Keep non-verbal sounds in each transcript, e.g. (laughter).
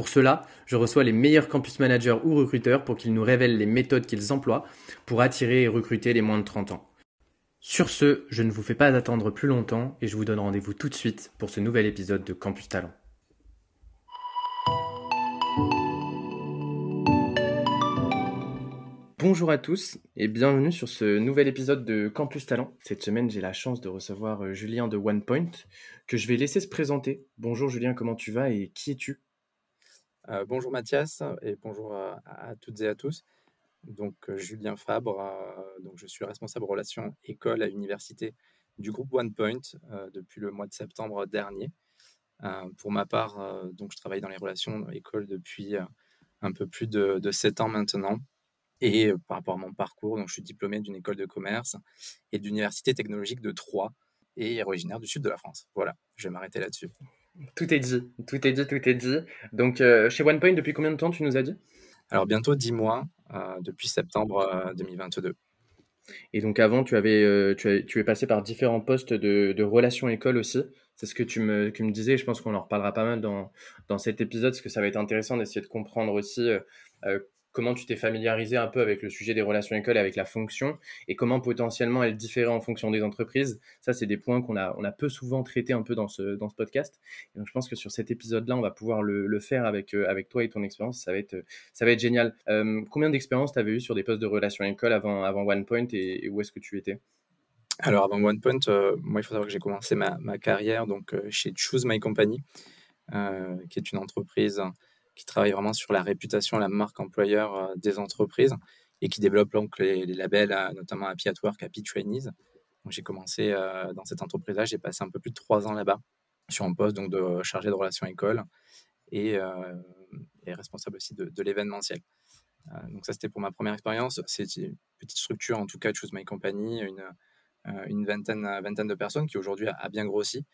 Pour cela, je reçois les meilleurs campus managers ou recruteurs pour qu'ils nous révèlent les méthodes qu'ils emploient pour attirer et recruter les moins de 30 ans. Sur ce, je ne vous fais pas attendre plus longtemps et je vous donne rendez-vous tout de suite pour ce nouvel épisode de Campus Talent. Bonjour à tous et bienvenue sur ce nouvel épisode de Campus Talent. Cette semaine, j'ai la chance de recevoir euh, Julien de OnePoint que je vais laisser se présenter. Bonjour Julien, comment tu vas et qui es-tu? Euh, bonjour Mathias et bonjour à, toutes et à tous. Donc euh, Julien Fabre, euh, donc je suis responsable relations école à université du groupe OnePoint depuis le mois de septembre dernier. pour ma part, donc je travaille dans les relations école depuis un peu plus de, de 7 ans maintenant. Et par rapport à mon parcours, donc je suis diplômé d'une école de commerce et d'université technologique de Troyes et originaire du sud de la France. Voilà, je vais m'arrêter là-dessus. Tout est dit, tout est dit, tout est dit. Donc, euh, chez OnePoint, depuis combien de temps tu nous as dit? Alors, bientôt 10 mois, euh, depuis septembre 2022. Euh, Et donc, avant, tu, avais, tu, tu, es passé par différents postes de, de relations école aussi. C'est ce que tu me, me disais. Je pense qu'on en reparlera pas mal dans, dans cet épisode, parce que ça va être intéressant d'essayer de comprendre aussi comment tu t'es familiarisé un peu avec le sujet des relations écoles avec la fonction et comment potentiellement elle différait en fonction des entreprises. Ça, c'est des points qu'on a, on a peu souvent traités un peu dans ce, dans ce podcast. Donc, je pense que sur cet épisode-là, on va pouvoir le, le faire avec, euh, avec toi et ton expérience. Ça va être, ça va être génial. Euh, combien d'expériences tu avais eu sur des postes de relations écoles avant, avant OnePoint et, où est-ce que tu étais? Alors avant OnePoint, euh, moi il faut savoir que j'ai commencé ma, ma, carrière donc chez Choose My Company, qui est une entreprise qui travaille vraiment sur la réputation, la marque employeur euh, des entreprises et qui développe donc les, labels, euh, notamment Happy at Work, Happy Trainees. j'ai commencé euh, dans cette entreprise-là, j'ai passé un peu plus de trois ans là-bas sur un poste donc de chargé de relations école et, responsable aussi de, l'événementiel. donc ça c'était pour ma première expérience. C'est une petite structure en tout cas, Choose My Company, une, vingtaine de personnes qui aujourd'hui a, bien grossi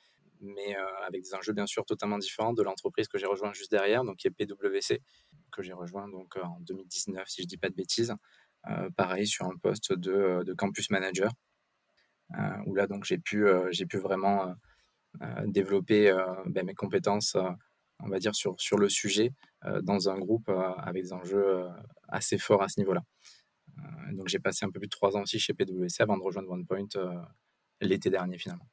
mais euh, avec des enjeux bien sûr totalement différents de l'entreprise que j'ai rejoint juste derrière, donc qui est PwC, que j'ai rejoint donc euh, en 2019 si je dis pas de bêtises. Euh, pareil sur un poste de, de campus manager, où là donc j'ai pu j'ai pu vraiment développer ben, mes compétences, on va dire sur sur le sujet dans un groupe avec des enjeux assez forts à ce niveau-là. donc j'ai passé un peu plus de trois ans aussi chez PwC avant de rejoindre OnePoint l'été dernier finalement.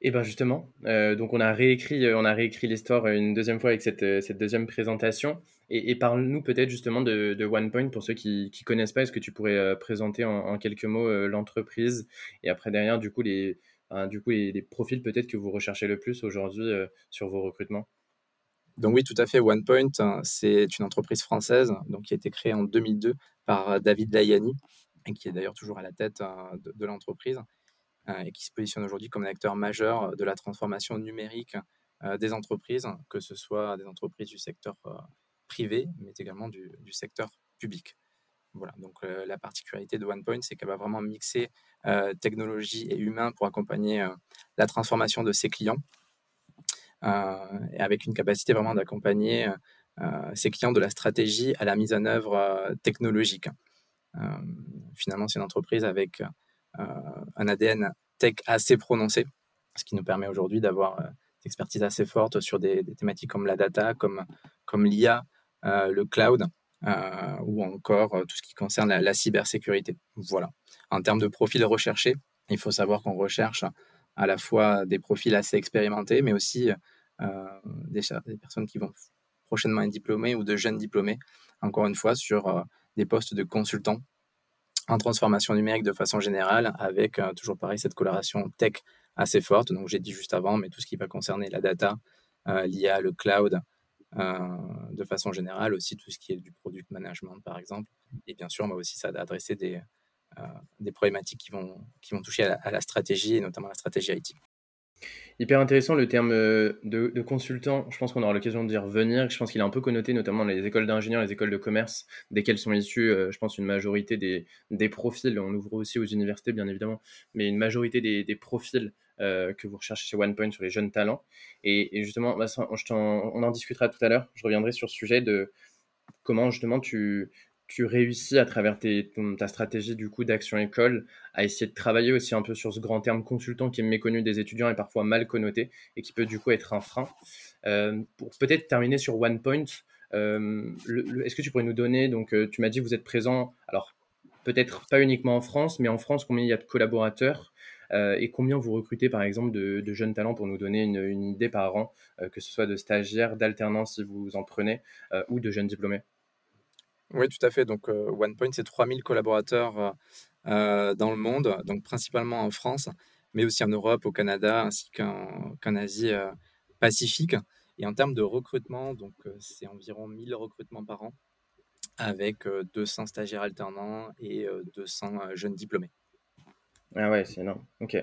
Et ben justement, euh, donc on a réécrit, euh, on a réécrit l'histoire une deuxième fois avec cette, euh, cette deuxième présentation. Et, parle-nous peut-être justement de, de, OnePoint pour ceux qui ne connaissent pas. Est-ce que tu pourrais présenter en, quelques mots l'entreprise et après derrière du coup les, du coup les, profils peut-être que vous recherchez le plus aujourd'hui sur vos recrutements? Donc oui, tout à fait. OnePoint, hein, c'est une entreprise française donc qui a été créée en 2002 par David Layani qui est d'ailleurs toujours à la tête de l'entreprise. Euh, et qui se positionne aujourd'hui comme un acteur majeur euh, de la transformation numérique euh, des entreprises, que ce soit des entreprises du secteur privé, mais également du, secteur public. Voilà, donc la particularité de OnePoint, c'est qu'elle va vraiment mixer technologie et humain pour accompagner la transformation de ses clients, et avec une capacité vraiment d'accompagner ses clients de la stratégie à la mise en œuvre technologique. finalement, c'est une entreprise avec un ADN tech assez prononcé, ce qui nous permet aujourd'hui d'avoir euh, des expertises assez fortes sur des, thématiques comme la data, comme, comme l'IA, euh, le cloud, ou encore tout ce qui concerne la, cybersécurité. Voilà. En termes de profils recherchés, il faut savoir qu'on recherche à la fois des profils assez expérimentés, mais aussi des, personnes qui vont prochainement être diplômées ou de jeunes diplômés, encore une fois, sur des postes de consultants en transformation numérique de façon générale, avec euh, toujours pareil cette coloration tech assez forte. Donc j'ai dit juste avant, mais tout ce qui va concerner la data, euh, l'IA, le cloud, euh, de façon générale, aussi tout ce qui est du product management par exemple. Et bien sûr, on va aussi s'adresser des, des problématiques qui vont, qui vont toucher à la, stratégie et notamment la stratégie IT. Hyper intéressant le terme euh, de, consultant. Je pense qu'on aura l'occasion de dire venir. Je pense qu'il est un peu connoté, notamment les écoles d'ingénieurs, les écoles de commerce, desquelles sont issus, euh, je pense, une majorité des, profils. On ouvre aussi aux universités, bien évidemment, mais une majorité des, profils euh, que vous recherchez chez OnePoint sur les jeunes talents. Et, justement, on en discutera tout à l'heure. Je reviendrai sur ce sujet de comment justement tu, tu réussis à travers ta stratégie du coup d'action école à essayer de travailler aussi un peu sur ce grand terme consultant qui est méconnu des étudiants et parfois mal connoté et qui peut du coup être un frein. Euh, pour peut-être terminer sur OnePoint, euh, est-ce que tu pourrais nous donner, donc euh, tu m'as dit vous êtes présent, alors peut-être pas uniquement en France, mais en France, combien il y a de collaborateurs et combien vous recrutez par exemple de, jeunes talents pour nous donner une idée par an, que ce soit de stagiaires, d'alternants si vous en prenez, ou de jeunes diplômés? Oui, tout à fait. Donc, OnePoint, c'est 3000 collaborateurs dans le monde, donc principalement en France, mais aussi en Europe, au Canada, ainsi qu'en Asie Pacifique. Et en termes de recrutement, donc c'est environ 1000 recrutements par an, avec 200 stagiaires alternants et 200 jeunes diplômés. Ah ouais, c'est énorme. Ok.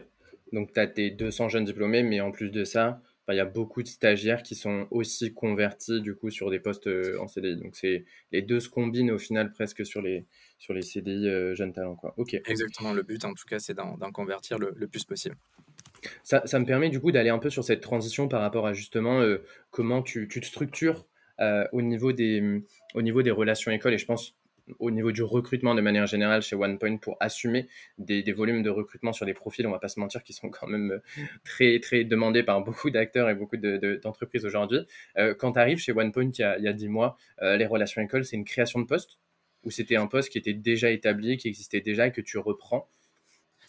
Donc, tu as tes 200 jeunes diplômés, mais en plus de ça, il y a beaucoup de stagiaires qui sont aussi convertis du coup sur des postes euh, en CDI. Donc c'est les deux se combinent au final presque sur les sur les CDI euh, jeunes talents quoi. Ok. Exactement. Le but en tout cas c'est d'en convertir le, plus possible. Ça, ça, me permet du coup d'aller un peu sur cette transition par rapport à justement euh, comment tu, tu, te structures au niveau des au niveau des relations écoles et je pense au niveau du recrutement de manière générale chez OnePoint pour assumer des, volumes de recrutement sur des profils, on va pas se mentir, qui sont quand même euh, très, très demandés par beaucoup d'acteurs et beaucoup d'entreprises aujourd'hui. Euh, quand tu arrives chez OnePoint il y a, il y a 10 mois, euh, les relations écoles, c'est une création de poste? Ou c'était un poste qui était déjà établi, qui existait déjà et que tu reprends?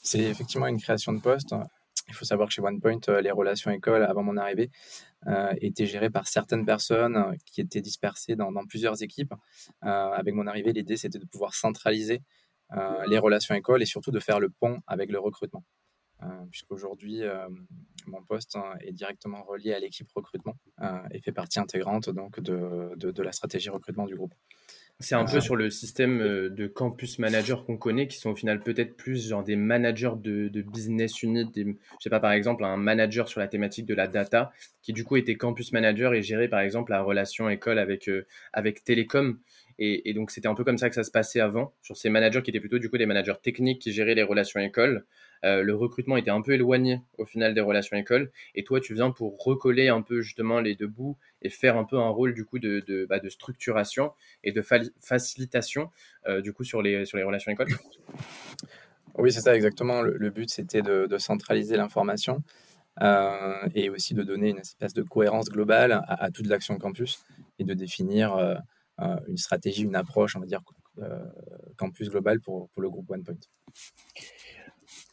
C'est effectivement une création de poste. Il faut savoir que chez OnePoint, les relations écoles, avant mon arrivée, euh, était géré par certaines personnes euh, qui étaient dispersées dans, plusieurs équipes. Euh, avec mon arrivée, l'idée, c'était de pouvoir centraliser les relations écoles et surtout de faire le pont avec le recrutement. puisqu'aujourd'hui, mon poste hein, est directement relié à l'équipe recrutement et fait partie intégrante donc, de, la stratégie recrutement du groupe. C'est un peu sur le système euh, de campus manager qu'on connaît, qui sont au final peut-être plus genre des managers de, business unit. Des, je sais pas, par exemple, un manager sur la thématique de la data, qui du coup était campus manager et gérait par exemple la relation école avec, euh, avec Télécom. Et, donc c'était un peu comme ça que ça se passait avant, sur ces managers qui étaient plutôt du coup des managers techniques qui géraient les relations écoles. Euh, le recrutement était un peu éloigné au final des relations écoles. Et toi, tu viens pour recoller un peu justement les deux bouts et faire un peu un rôle du coup de, de, bah, structuration et de facilitation euh, du coup sur les, sur les relations écoles. Oui, c'est ça exactement. Le, but, c'était de, centraliser l'information euh, et aussi de donner une espèce de cohérence globale à, toute l'action campus et de définir une stratégie, une approche, on va dire, euh, campus global pour, pour le groupe OnePoint.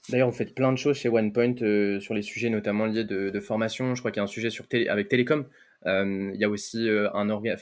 D'ailleurs, vous faites plein de choses chez OnePoint euh, sur les sujets notamment liés de, formation. Je crois qu'il y a un sujet sur avec Télécom. il y a aussi un orga,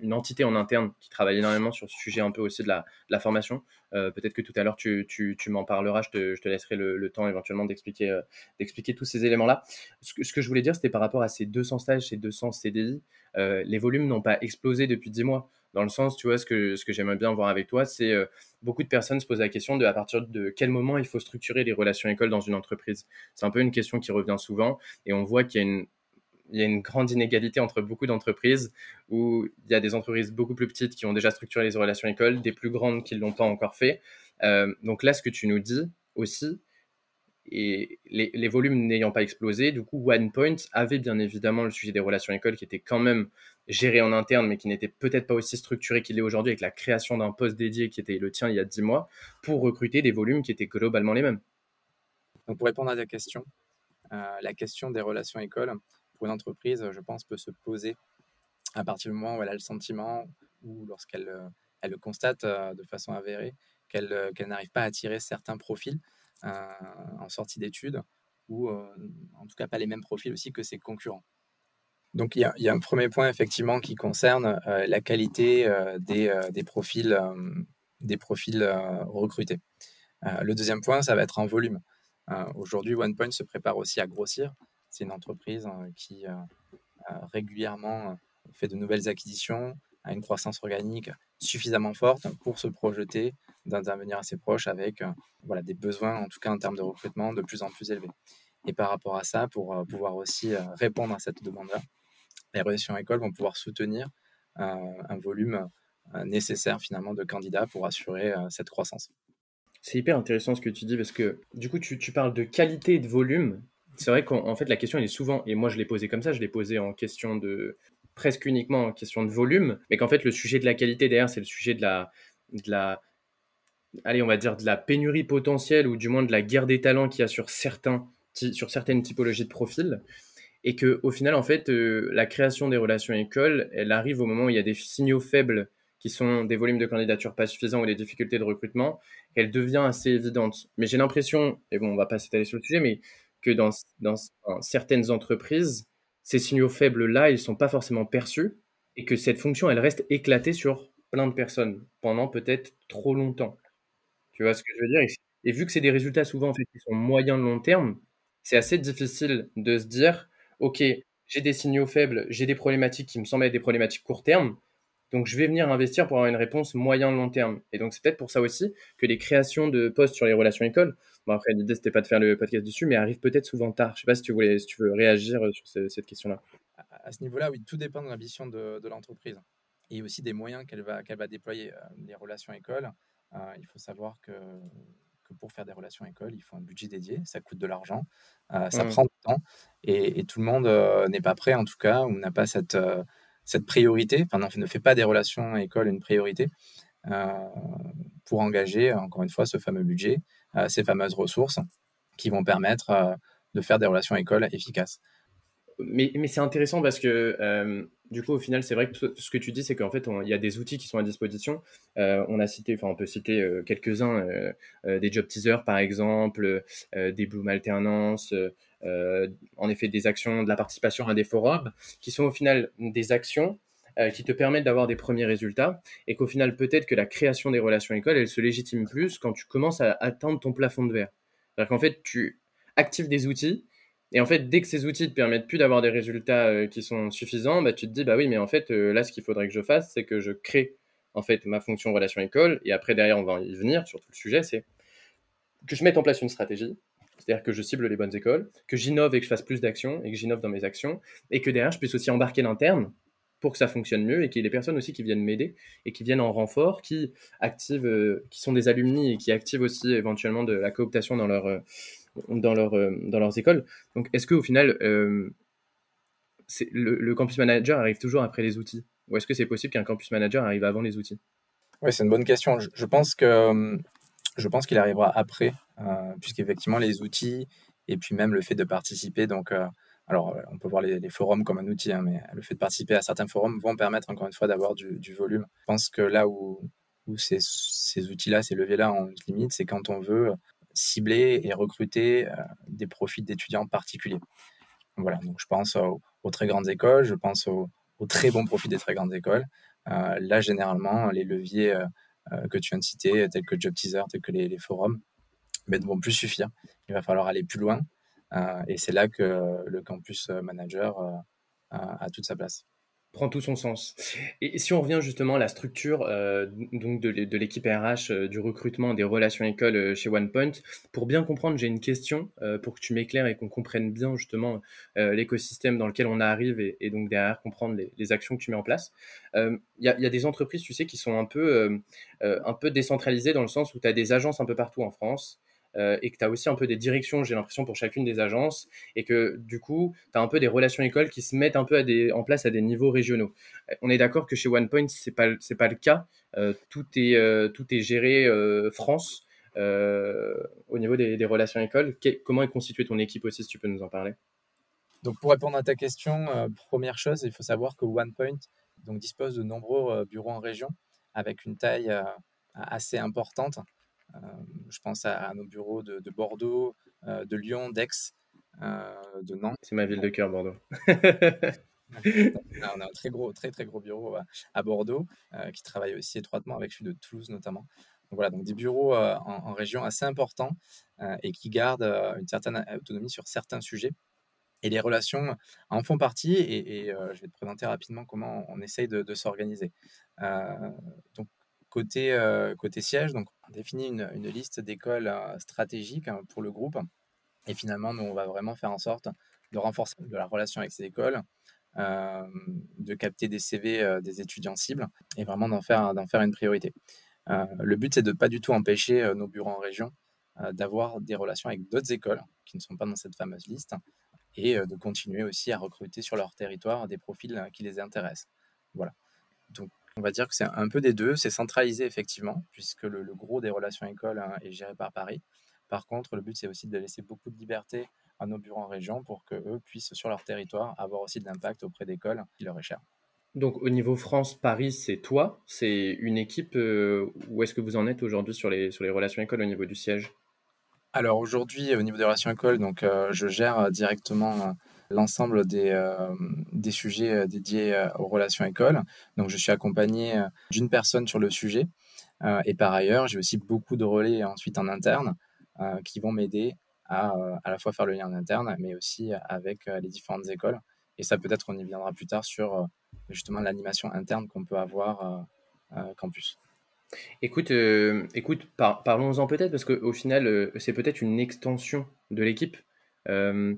une entité en interne qui travaille énormément sur ce sujet un peu aussi de la, formation. Peut-être que tout à l'heure tu, tu, tu m'en parleras. Je te, je te laisserai le, temps éventuellement d'expliquer d'expliquer tous ces éléments-là. Ce que je voulais dire, c'était par rapport à ces 200 stages, ces 200 CDI. Euh, les volumes n'ont pas explosé depuis 10 mois. Dans le sens, tu vois, ce que, ce que j'aimerais bien voir avec toi, c'est euh, beaucoup de personnes se posent la question de à partir de quel moment il faut structurer les relations écoles dans une entreprise. C'est un peu une question qui revient souvent et on voit qu'il y a une, il y a une grande inégalité entre beaucoup d'entreprises où il y a des entreprises beaucoup plus petites qui ont déjà structuré les relations écoles, des plus grandes qui ne l'ont pas encore fait. Euh, donc là, ce que tu nous dis aussi, et les, volumes n'ayant pas explosé, du coup, OnePoint avait bien évidemment le sujet des relations écoles qui était quand même géré en interne, mais qui n'était peut-être pas aussi structuré qu'il est aujourd'hui avec la création d'un poste dédié qui était le tien il y a 10 mois, pour recruter des volumes qui étaient globalement les mêmes. Donc pour répondre à ta question, euh, la question des relations écoles, pour une entreprise, je pense, peut se poser à partir du moment où elle a le sentiment ou lorsqu'elle euh, elle le constate euh, de façon avérée qu'elle n'arrive pas à attirer certains profils en sortie d'études, ou euh, en tout cas pas les mêmes profils aussi que ses concurrents. Donc il y, a, un premier point effectivement qui concerne euh, la qualité euh, des, des, profils, des profils recrutés. le deuxième point, ça va être en volume. Aujourd'hui, OnePoint se prépare aussi à grossir. C'est une entreprise qui régulièrement fait de nouvelles acquisitions, a une croissance organique suffisamment forte pour se projeter d'intervenir assez proche avec euh, voilà, des besoins, en tout cas en termes de recrutement, de plus en plus élevés. Et par rapport à ça, pour pouvoir aussi répondre à cette demande-là, les relations écoles vont pouvoir soutenir un volume nécessaire finalement de candidats pour assurer cette croissance. C'est hyper intéressant ce que tu dis parce que du coup tu, tu parles de qualité et de volume. C'est vrai qu'en fait la question elle est souvent, et moi je l'ai posée comme ça, je l'ai posée en question de presque uniquement en question de volume, mais qu'en fait le sujet de la qualité derrière c'est le sujet de la allez on va dire de la pénurie potentielle ou du moins de la guerre des talents qu'il y a sur certains sur certaines typologies de profils. Et que au final en fait euh, la création des relations écoles elle arrive au moment où il y a des signaux faibles qui sont des volumes de candidatures pas suffisants ou des difficultés de recrutement elle devient assez évidente. Mais j'ai l'impression et bon on va pas s'étaler sur le sujet mais que dans, dans, certaines entreprises ces signaux faibles là ils sont pas forcément perçus et que cette fonction elle reste éclatée sur plein de personnes pendant peut-être trop longtemps tu vois ce que je veux dire? Et, vu que c'est des résultats souvent en fait qui sont moyens de long terme c'est assez difficile de se dire ok, j'ai des signaux faibles, j'ai des problématiques qui me semblent être des problématiques court terme, donc je vais venir investir pour avoir une réponse moyen-long terme. Et donc c'est peut-être pour ça aussi que les créations de postes sur les relations écoles, bon après l'idée c'était pas de faire le podcast dessus, mais arrivent peut-être souvent tard. Je sais pas si tu, voulais, si tu veux réagir sur cette question-là. À ce niveau-là, oui, tout dépend de l'ambition de, l'entreprise et aussi des moyens qu'elle va, qu'elle va déployer. Euh, les relations écoles, euh, il faut savoir que pour faire des relations écoles, il faut un budget dédié, ça coûte de l'argent, euh, ça mmh. prend du temps, et, tout le monde euh, n'est pas prêt, en tout cas, ou n'a pas cette, cette priorité, enfin, ne fait pas des relations écoles une priorité pour engager, encore une fois, ce fameux budget, ces fameuses ressources qui vont permettre de faire des relations écoles efficaces. Mais, c'est intéressant parce que du coup, au final, c'est vrai que ce que tu dis, c'est qu'en fait, il y a des outils qui sont à disposition. Euh, on a cité, enfin, on peut citer euh, quelques-uns, euh, des job teasers par exemple, des Bloom alternance, en effet, des actions de la participation à des forums, qui sont au final des actions qui te permettent d'avoir des premiers résultats, et qu'au final, peut-être que la création des relations écoles, elle se légitime plus quand tu commences à atteindre ton plafond de verre. C'est-à-dire qu'en fait, tu actives des outils et en fait, dès que ces outils te permettent plus d'avoir des résultats euh, qui sont suffisants, bah, tu te dis, bah oui, mais en fait, euh, là, ce qu'il faudrait que je fasse, c'est que je crée en fait ma fonction relation école. Et après, derrière, on va y venir sur tout le sujet, c'est que je mette en place une stratégie. C'est-à-dire que je cible les bonnes écoles, que j'innove et que je fasse plus d'actions et que j'innove dans mes actions, et que derrière, je puisse aussi embarquer l'interne pour que ça fonctionne mieux et qu'il y ait des personnes aussi qui viennent m'aider et qui viennent en renfort, qui activent, euh, qui sont des alumni et qui activent aussi éventuellement de la cooptation dans leur, dans, leur, euh, dans leurs écoles. Donc, est-ce qu'au final, euh, le, campus manager arrive toujours après les outils? Ou est-ce que c'est possible qu'un campus manager arrive avant les outils? Oui, c'est une bonne question. Je, pense que je pense qu'il arrivera après, euh, puisqu'effectivement, les outils et puis même le fait de participer, donc. alors, on peut voir les, forums comme un outil, hein, mais le fait de participer à certains forums vont permettre encore une fois d'avoir du, du, volume. Je pense que là où, où ces, ces outils-là, ces leviers-là ont une limite, c'est quand on veut cibler et recruter euh, des profils d'étudiants particuliers. Voilà, donc je pense aux, très grandes écoles, je pense aux, très bons profils des très grandes écoles. Euh, là, généralement, les leviers euh, que tu viens de citer, tels que Job Teaser, tels que les, forums, ben, ne vont plus suffire. Il va falloir aller plus loin. et c'est là que le campus manager a toute sa place prend tout son sens. Et si on revient justement à la structure euh, donc de, l'équipe RH, euh, du recrutement, des relations écoles euh, chez OnePoint, pour bien comprendre, j'ai une question pour que tu m'éclaires et qu'on comprenne bien justement l'écosystème dans lequel on arrive et, donc derrière comprendre les, actions que tu mets en place. Il y, y, a des entreprises, tu sais, qui sont un peu, un peu décentralisées dans le sens où tu as des agences un peu partout en France. Euh, et que tu as aussi un peu des directions, j'ai l'impression, pour chacune des agences, et que du coup, tu as un peu des relations écoles qui se mettent un peu en place à des niveaux régionaux. Euh, on est d'accord que chez OnePoint, ce n'est pas, pas le cas. Euh, tout, est, tout est géré France au niveau des, relations écoles. comment est constituée ton équipe aussi, si tu peux nous en parler? Donc pour répondre à ta question, première chose, il faut savoir que OnePoint dispose de nombreux bureaux en région avec une taille assez importante. Euh, je pense à, nos bureaux de, Bordeaux, euh, de Lyon, d'Aix, euh, de Nantes. C'est ma ville de cœur, Bordeaux. on a un très gros, très très gros bureau à, Bordeaux qui travaille aussi étroitement avec celui de Toulouse notamment. Donc voilà, donc des bureaux en, région assez importants et qui gardent une certaine autonomie sur certains sujets. Et les relations en font partie et, je vais te présenter rapidement comment on essaye de, de s'organiser. donc Côté, euh, côté siège, donc on définit une, une liste d'écoles euh, stratégiques hein, pour le groupe Et finalement, nous, on va vraiment faire en sorte de renforcer de la relation avec ces écoles, de capter des CV des étudiants cibles et vraiment d'en faire, d'en faire une priorité. le but, c'est de ne pas du tout empêcher nos bureaux en région d'avoir des relations avec d'autres écoles qui ne sont pas dans cette fameuse liste et de continuer aussi à recruter sur leur territoire des profils qui les intéressent. Voilà. Donc, on va dire que c'est un peu des deux. C'est centralisé effectivement, puisque le, gros des relations écoles hein, est géré par Paris. Par contre, le but, c'est aussi de laisser beaucoup de liberté à nos bureaux en région pour qu'eux puissent, sur leur territoire, avoir aussi de l'impact auprès d'écoles qui leur est cher. Donc, au niveau France-Paris, c'est toi, c'est une équipe. Euh, où est-ce que vous en êtes aujourd'hui sur les, sur les relations écoles au niveau du siège? Alors, aujourd'hui, au niveau des relations écoles, donc, euh, je gère directement l'ensemble des, euh, des sujets euh, dédiés euh, aux relations écoles. Donc, je suis accompagné d'une personne sur le sujet. et par ailleurs, j'ai aussi beaucoup de relais ensuite en interne qui vont m'aider à à la fois faire le lien en interne, mais aussi avec les différentes écoles. Et ça, peut-être, on y viendra plus tard sur justement l'animation interne qu'on peut avoir campus. Écoute, écoute parlons-en peut-être, parce qu'au final, c'est peut-être une extension de l'équipe. Euh,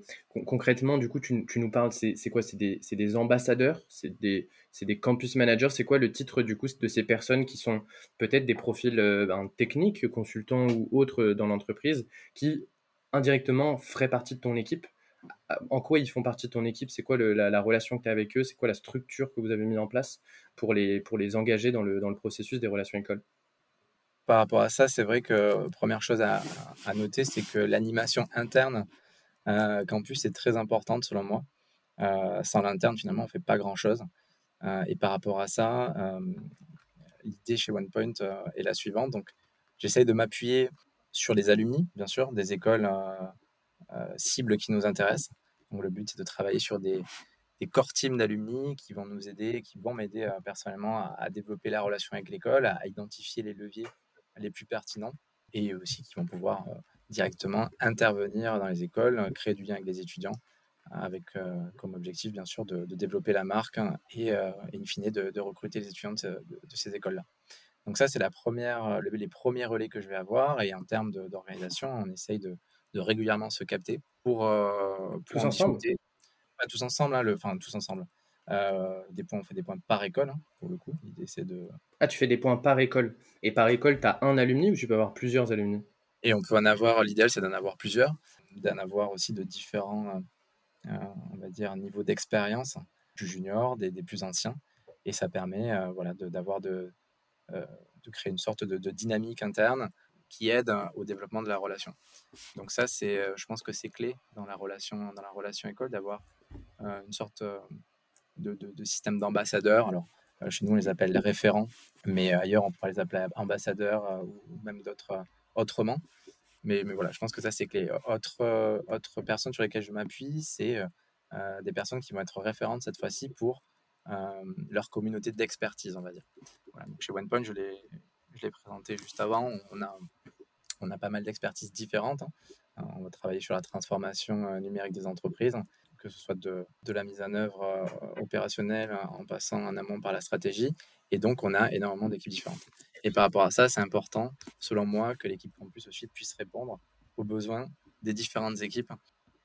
concrètement, du coup, tu, nous parles, c'est quoi? C'est des, ambassadeurs? C'est des, campus managers? C'est quoi le titre du coup de ces personnes qui sont peut-être des profils euh, ben, techniques, consultants ou autres dans l'entreprise, qui indirectement feraient partie de ton équipe? En quoi ils font partie de ton équipe? C'est quoi la, relation que tu as avec eux? C'est quoi la structure que vous avez mis en place pour les, pour les engager dans le, dans le processus des relations écoles? Par rapport à ça, c'est vrai que première chose à, noter, c'est que l'animation interne euh, campus est très importante selon moi. Euh, sans l'interne, finalement, on ne fait pas grand-chose. Euh, et par rapport à ça, l'idée chez OnePoint est la suivante. Donc, j'essaye de m'appuyer sur les alumni, bien sûr, des écoles cibles qui nous intéressent. Donc, le but, c'est de travailler sur des, des core teams d'alumni qui vont nous aider, qui vont m'aider personnellement à, développer la relation avec l'école, à, identifier les leviers les plus pertinents et aussi qui vont pouvoir directement intervenir dans les écoles, créer du lien avec les étudiants, avec euh, comme objectif bien sûr de, développer la marque hein, et, euh, in fine de, recruter les étudiants de, ces écoles-là. Donc ça, c'est la première, les premiers relais que je vais avoir. Et en termes d'organisation, on essaye de, régulièrement se capter pour, euh, tous ensemble? tous ensemble, hein, le, enfin tous ensemble. des points, on fait des points par école, hein, pour le coup. L'idée, c'est de. Ah, tu fais des points par école. Et par école, tu as un alumni ou tu peux avoir plusieurs alumni? Et on peut en avoir, l'idéal c'est d'en avoir plusieurs, d'en avoir aussi de différents, euh, on va dire, niveaux d'expérience, plus juniors, des, plus anciens. Et ça permet euh, voilà, d'avoir de, euh, de, créer une sorte de, dynamique interne qui aide au développement de la relation. Donc ça, c'est, je pense que c'est clé dans la relation, dans la relation école d'avoir une sorte de, système d'ambassadeurs. Alors, chez nous, on les appelle référents, mais ailleurs, on pourrait les appeler ambassadeurs ou même d'autres autrement. Mais, voilà, je pense que ça, c'est clé. Autre, euh, autre personne sur lesquelles je m'appuie, c'est euh, euh, des personnes qui vont être référentes cette fois-ci pour leur communauté d'expertise, on va dire. Chez OnePoint, je l'ai présenté juste avant. On a, on a pas mal d'expertises différentes. Hein. On va travailler sur la transformation numérique des entreprises, que ce soit de, de la mise en œuvre opérationnelle en passant en amont par la stratégie. Et donc, on a énormément d'équipes différentes. Et par rapport à ça, c'est important, selon moi, que l'équipe Campus aussi puisse répondre aux besoins des différentes équipes.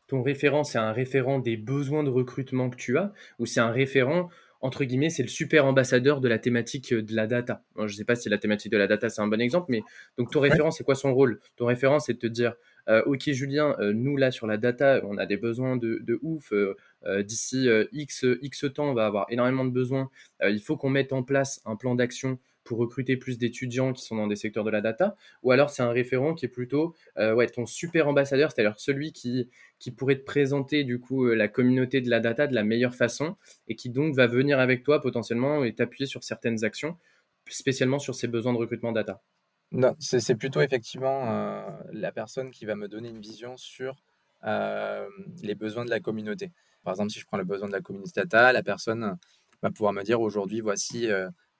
Ton référent, c'est un référent des besoins de recrutement que tu as, ou c'est un référent, entre guillemets, c'est le super ambassadeur de la thématique de la data? je ne sais pas si la thématique de la data, c'est un bon exemple, mais donc ton référent, c'est quoi son rôle? Ton référent, c'est de te dire, euh, ok Julien, euh, nous là sur la data, on a des besoins de, de ouf. Euh, d'ici X, X temps, on va avoir énormément de besoins. il faut qu'on mette en place un plan d'action pour recruter plus d'étudiants qui sont dans des secteurs de la data, ou alors c'est un référent qui est plutôt euh, ouais, ton super ambassadeur, c'est-à-dire celui qui, qui pourrait te présenter du coup euh, la communauté de la data de la meilleure façon et qui donc va venir avec toi potentiellement et t'appuyer sur certaines actions, spécialement sur ses besoins de recrutement data. Non, c'est plutôt effectivement euh, la personne qui va me donner une vision sur les besoins de la communauté. Par exemple, si je prends le besoin de la communauté data, la personne va pouvoir me dire aujourd'hui, voici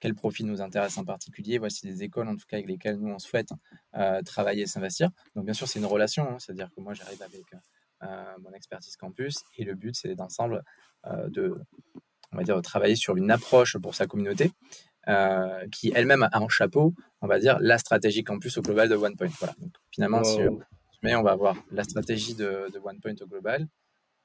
quel profil nous intéresse en particulier. Voici des écoles, en tout cas, avec lesquelles nous, on souhaite euh, travailler et s'investir. Donc, bien sûr, c'est une relation. Hein. C'est-à-dire que moi, j'arrive avec euh, mon expertise campus et le but, c'est d'ensemble euh, de, on va dire, de travailler sur une approche pour sa communauté qui elle-même a en chapeau, on va dire, la stratégie campus au global de OnePoint. Voilà. Donc, finalement, sur, Mais on va avoir la stratégie de, de OnePoint au global.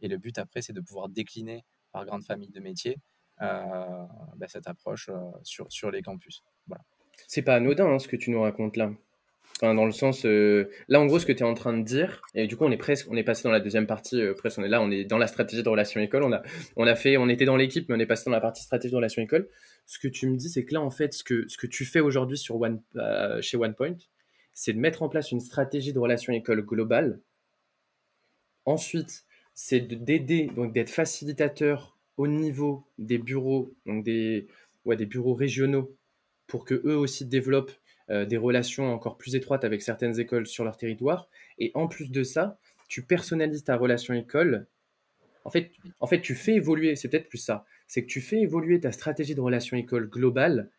Et le but après, c'est de pouvoir décliner par grande famille de métiers bah, cette approche sur, sur les campus. Voilà. C'est pas anodin hein, ce que tu nous racontes là. Enfin, dans le sens, là en gros, ce que tu es en train de dire, et du coup, on est presque, on est passé dans la deuxième partie, presque, on est là, on est dans la stratégie de relation école. On a, on a fait, on était dans l'équipe, mais on est passé dans la partie stratégie de relation école. Ce que tu me dis, c'est que là, en fait, ce que, ce que tu fais aujourd'hui sur One, chez OnePoint, c'est de mettre en place une stratégie de relation école globale. Ensuite, c'est d'aider, donc d'être facilitateur au niveau des bureaux, donc des, des bureaux régionaux, pour que eux aussi développent euh, des relations encore plus étroites avec certaines écoles sur leur territoire. Et en plus de ça, tu personnalises ta relation école. En fait, en fait tu fais évoluer, c'est peut-être plus ça, c'est que tu fais évoluer ta stratégie de relation école globale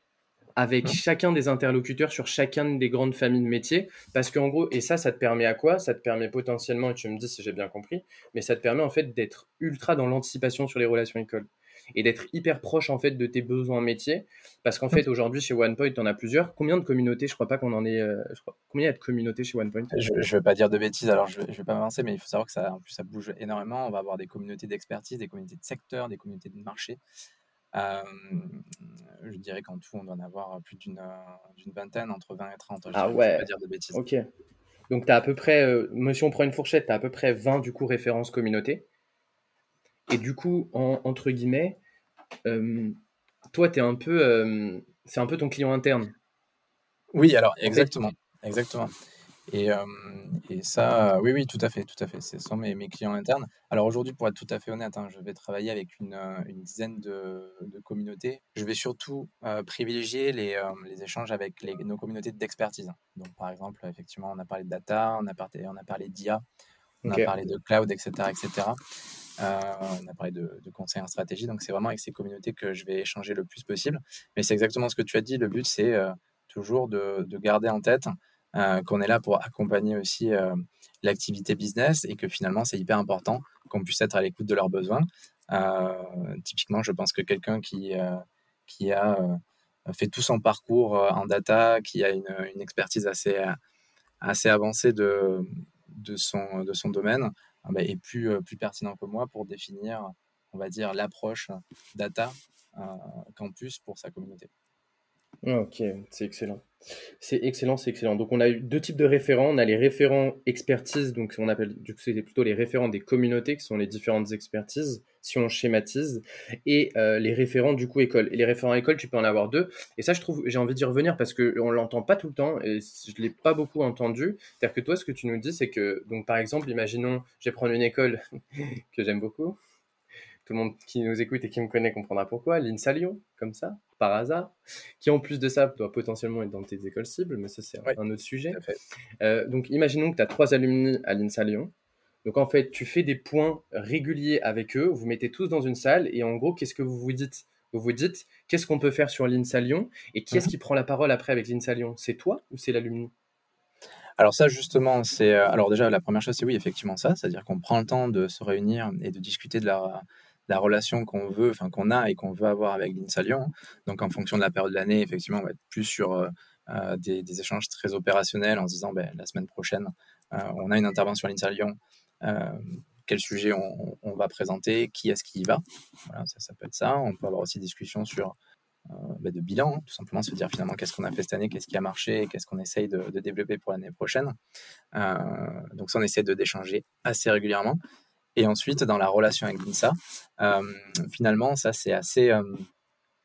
avec chacun des interlocuteurs sur chacun des grandes familles de métiers. Parce qu'en gros, et ça, ça te permet à quoi? Ça te permet potentiellement, et tu me dis si j'ai bien compris, mais ça te permet en fait d'être ultra dans l'anticipation sur les relations écoles et d'être hyper proche en fait de tes besoins métiers. Parce qu'en fait, aujourd'hui, chez OnePoint, on a plusieurs. Combien de communautés? Je crois pas qu'on en ait. Euh, combien il y a de communautés chez OnePoint? Je ne vais pas dire de bêtises, alors je ne vais, pas m'avancer, mais il faut savoir que ça, en plus, ça bouge énormément. On va avoir des communautés d'expertise, des communautés de secteur, des communautés de marché. Euh, je dirais qu'en tout, on doit en avoir plus d'une vingtaine, entre 20 et 30. ah ouais. Pas dire de bêtises. Ok. Donc, tu as à peu près, euh, si on prend une fourchette, tu as à peu près 20 du coup références communautés. Et du coup, entre guillemets, euh, toi, tu es un peu, c'est un peu ton client interne. Oui, alors exactement, exactement. Et, et, ça, oui, oui, tout à fait, tout à fait. Ce sont mes, mes clients internes. Alors aujourd'hui, pour être tout à fait honnête, hein, je vais travailler avec une, une dizaine de, de, communautés. Je vais surtout privilégier les, les, échanges avec les, nos communautés d'expertise. Donc par exemple, effectivement, on a parlé de data, on a parlé, on a parlé d'IA, on a parlé de cloud, etc. etc. Euh, on a parlé de, de conseils en stratégie. Donc c'est vraiment avec ces communautés que je vais échanger le plus possible. Mais c'est exactement ce que tu as dit. Le but, c'est toujours de, de, garder en tête euh, qu'on est là pour accompagner aussi euh, l'activité business et que finalement c'est hyper important qu'on puisse être à l'écoute de leurs besoins. Euh, typiquement, je pense que quelqu'un qui, qui a fait tout son parcours en data, qui a une, expertise assez, assez avancée de, de, son, de son domaine, bah, est plus, plus pertinent que moi pour définir, on va dire, l'approche data campus pour sa communauté. Ok, c'est excellent. C'est excellent, c'est excellent. Donc, on a eu deux types de référents. On a les référents expertise, donc on appelle, du coup, c'est plutôt les référents des communautés, qui sont les différentes expertises, si on schématise, et euh, les référents, du coup, école. Et les référents école, tu peux en avoir deux. Et ça, je trouve, j'ai envie d'y revenir parce qu'on l'entend pas tout le temps, et je l'ai pas beaucoup entendu. C'est-à-dire que toi, ce que tu nous dis, c'est que, donc, par exemple, imaginons, je vais prendre une école (laughs) que j'aime beaucoup, tout le monde qui nous écoute et qui me connaît comprendra pourquoi, l'INSA Lyon, comme ça, par hasard, qui en plus de ça doit potentiellement être dans tes écoles cibles, mais ça c'est un autre sujet. Euh, donc imaginons que tu as trois alumni à l'INSA Lyon. Donc en fait, tu fais des points réguliers avec eux, vous mettez tous dans une salle et en gros, qu'est-ce que vous vous dites? Vous vous dites, qu'est-ce qu'on peut faire sur l'INSA Lyon et qui est-ce mhm. qui prend la parole après avec l'INSA Lyon C'est toi ou c'est l'alumni? Alors ça justement, c'est euh, alors déjà la première chose c'est oui effectivement ça, c'est-à-dire qu'on prend le temps de se réunir et de discuter de la la relation qu'on veut, enfin qu'on a et qu'on veut avoir avec l'INSA Lyon. Donc en fonction de la période de l'année, effectivement, on va être plus sur euh, euh, des, échanges très opérationnels en se disant ben, la semaine prochaine, euh, on a une intervention à l'INSA Lyon. quel sujet on, va présenter, qui est-ce qui y va. Voilà, ça, peut être ça. On peut avoir aussi des discussions sur ben, de bilan, tout simplement se dire finalement qu'est-ce qu'on a fait cette année, qu'est-ce qui a marché, qu'est-ce qu'on essaye de, de, développer pour l'année prochaine. donc ça, on essaie d'échanger assez régulièrement. Et ensuite, dans la relation avec l'INSA, euh, finalement, ça, c'est assez, euh,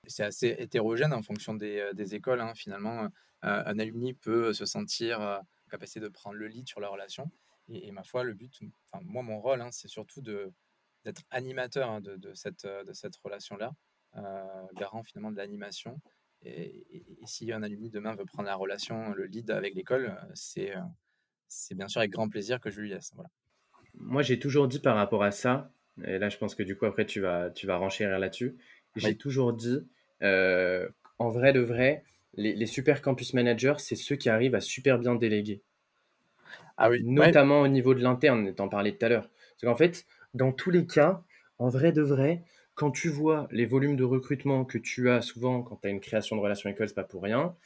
c'est assez hétérogène en fonction des, euh, écoles. Hein. Finalement, un alumni peut se sentir en capacité de prendre le lead sur la relation. Et, ma foi, le but, enfin, moi, mon rôle, hein, c'est surtout d'être animateur hein, de, de, cette, de cette relation-là, garant finalement de l'animation. Et, et, si un alumni demain veut prendre la relation, le lead avec l'école, c'est, c'est bien sûr avec grand plaisir que je lui laisse. Voilà moi, j'ai toujours dit par rapport à ça, et là, je pense que du coup, après, tu vas, tu vas renchérir là-dessus. J'ai toujours dit, euh, en vrai de vrai, les, super campus managers, c'est ceux qui arrivent à super bien déléguer. Ah oui. Notamment au niveau de l'interne, t'en parlais tout à l'heure. Parce qu'en fait, dans tous les cas, en vrai de vrai, quand tu vois les volumes de recrutement que tu as souvent quand tu as une création de relation école, c'est pas pour rien.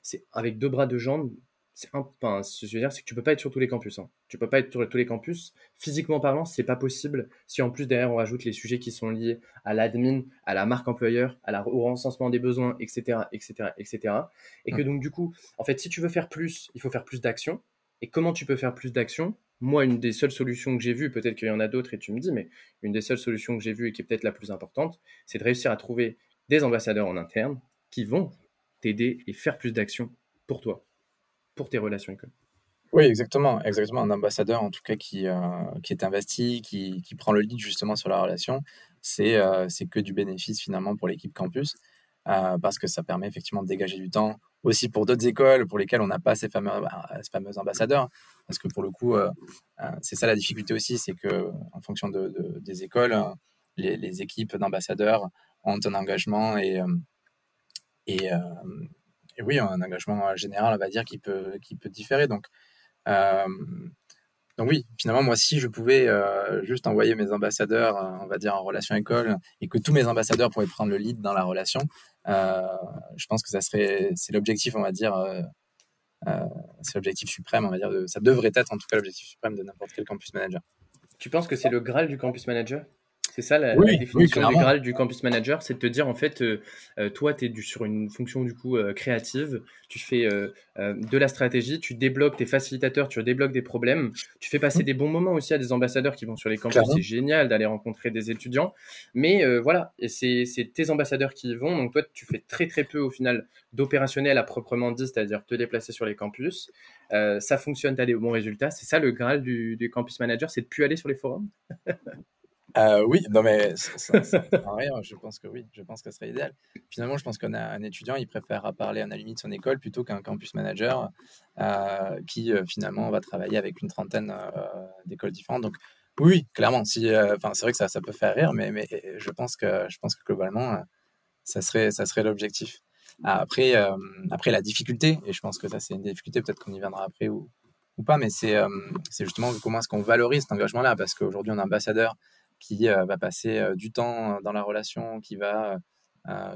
C'est avec deux bras, deux jambes, c'est un, ce que je veux dire, c'est que tu peux pas être sur tous les campus. Hein. Tu peux pas être sur tous les campus. Physiquement parlant, c'est pas possible. Si en plus derrière on rajoute les sujets qui sont liés à l'admin, à la marque employeur, à la, au recensement des besoins, etc., etc., etc. Et que donc du coup, en fait, si tu veux faire plus, il faut faire plus d'actions. Et comment tu peux faire plus d'actions? Moi, une des seules solutions que j'ai vues, peut-être qu'il y en a d'autres et tu me dis, mais une des seules solutions que j'ai vues et qui est peut-être la plus importante, c'est de réussir à trouver des ambassadeurs en interne qui vont t'aider et faire plus d'actions pour toi pour tes relations école. Oui, exactement, exactement. Un ambassadeur, en tout cas, qui, euh, qui est investi, qui, qui, prend le lead justement sur la relation, c'est euh, que du bénéfice finalement pour l'équipe campus, euh, parce que ça permet effectivement de dégager du temps aussi pour d'autres écoles pour lesquelles on n'a pas ces fameux, bah, ces fameux ambassadeurs. Parce que pour le coup, c'est ça la difficulté aussi, c'est que en fonction de, des écoles, les, les équipes d'ambassadeurs ont un engagement et, et, et oui, un engagement général, on va dire, qui peut, qui peut différer. Donc, euh, donc oui, finalement, moi, si je pouvais euh, juste envoyer mes ambassadeurs, euh, on va dire, en relation école, et que tous mes ambassadeurs pourraient prendre le lead dans la relation, je pense que ça serait, c'est l'objectif, on va dire, c'est l'objectif suprême, on va dire, de, ça devrait être en tout cas l'objectif suprême de n'importe quel campus manager. Tu penses que c'est le Graal du campus manager? C'est ça la, définition du Graal du campus manager, c'est de te dire en fait, euh, euh, toi, tu es sur une fonction du coup euh, créative, tu fais de la stratégie, tu débloques tes facilitateurs, tu débloques des problèmes, tu fais passer mmh. des bons moments aussi à des ambassadeurs qui vont sur les campus, c'est génial d'aller rencontrer des étudiants, mais voilà, et c'est tes ambassadeurs qui y vont, donc toi, tu fais très très peu au final d'opérationnel à proprement dit, c'est-à-dire te déplacer sur les campus. ça fonctionne, tu as des bons résultats. C'est ça le Graal du, du campus manager, c'est de plus aller sur les forums? (laughs) Euh, oui, non mais ça, (laughs) rien, je pense que oui, je pense que ce serait idéal. Finalement, je pense qu'on a un étudiant, il préfère parler à la limite de son école plutôt qu'un campus manager euh, qui euh, finalement va travailler avec une trentaine d'écoles différentes. Donc oui, clairement, si, enfin c'est vrai que ça, ça peut faire rire, mais, mais je pense que je pense que globalement, ça serait ça serait l'objectif. Après après la difficulté, et je pense que ça c'est une difficulté, peut-être qu'on y viendra après ou, ou pas, mais c'est c'est justement comment est-ce qu'on valorise cet engagement-là, parce qu'aujourd'hui on est ambassadeur qui euh, va passer euh, du temps euh, dans la relation, qui va